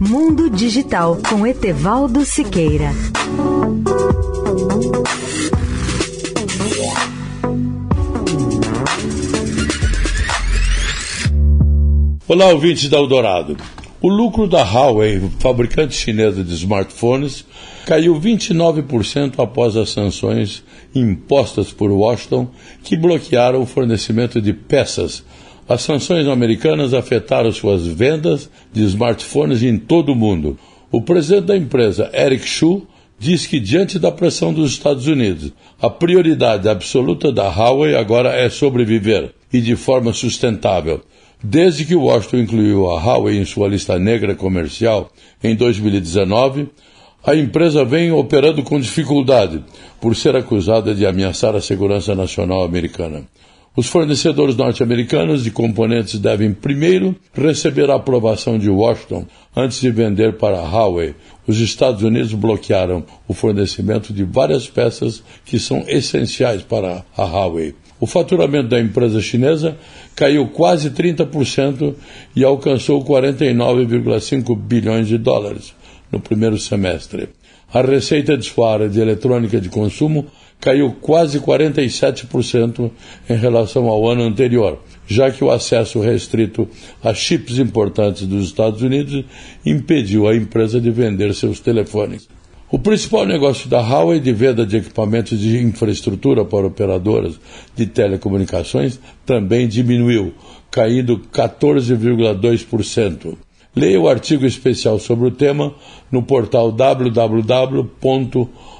Mundo Digital com Etevaldo Siqueira. Olá, ouvintes da Eldorado. O lucro da Huawei, fabricante chinesa de smartphones, caiu 29% após as sanções impostas por Washington que bloquearam o fornecimento de peças. As sanções americanas afetaram suas vendas de smartphones em todo o mundo. O presidente da empresa, Eric Xu, diz que, diante da pressão dos Estados Unidos, a prioridade absoluta da Huawei agora é sobreviver e de forma sustentável. Desde que Washington incluiu a Huawei em sua lista negra comercial em 2019, a empresa vem operando com dificuldade por ser acusada de ameaçar a segurança nacional americana. Os fornecedores norte-americanos de componentes devem primeiro receber a aprovação de Washington antes de vender para a Huawei. Os Estados Unidos bloquearam o fornecimento de várias peças que são essenciais para a Huawei. O faturamento da empresa chinesa caiu quase 30% e alcançou 49,5 bilhões de dólares no primeiro semestre. A receita de área de eletrônica de consumo caiu quase 47% em relação ao ano anterior, já que o acesso restrito a chips importantes dos Estados Unidos impediu a empresa de vender seus telefones. O principal negócio da Huawei de venda de equipamentos de infraestrutura para operadoras de telecomunicações também diminuiu, caindo 14,2%. Leia o artigo especial sobre o tema no portal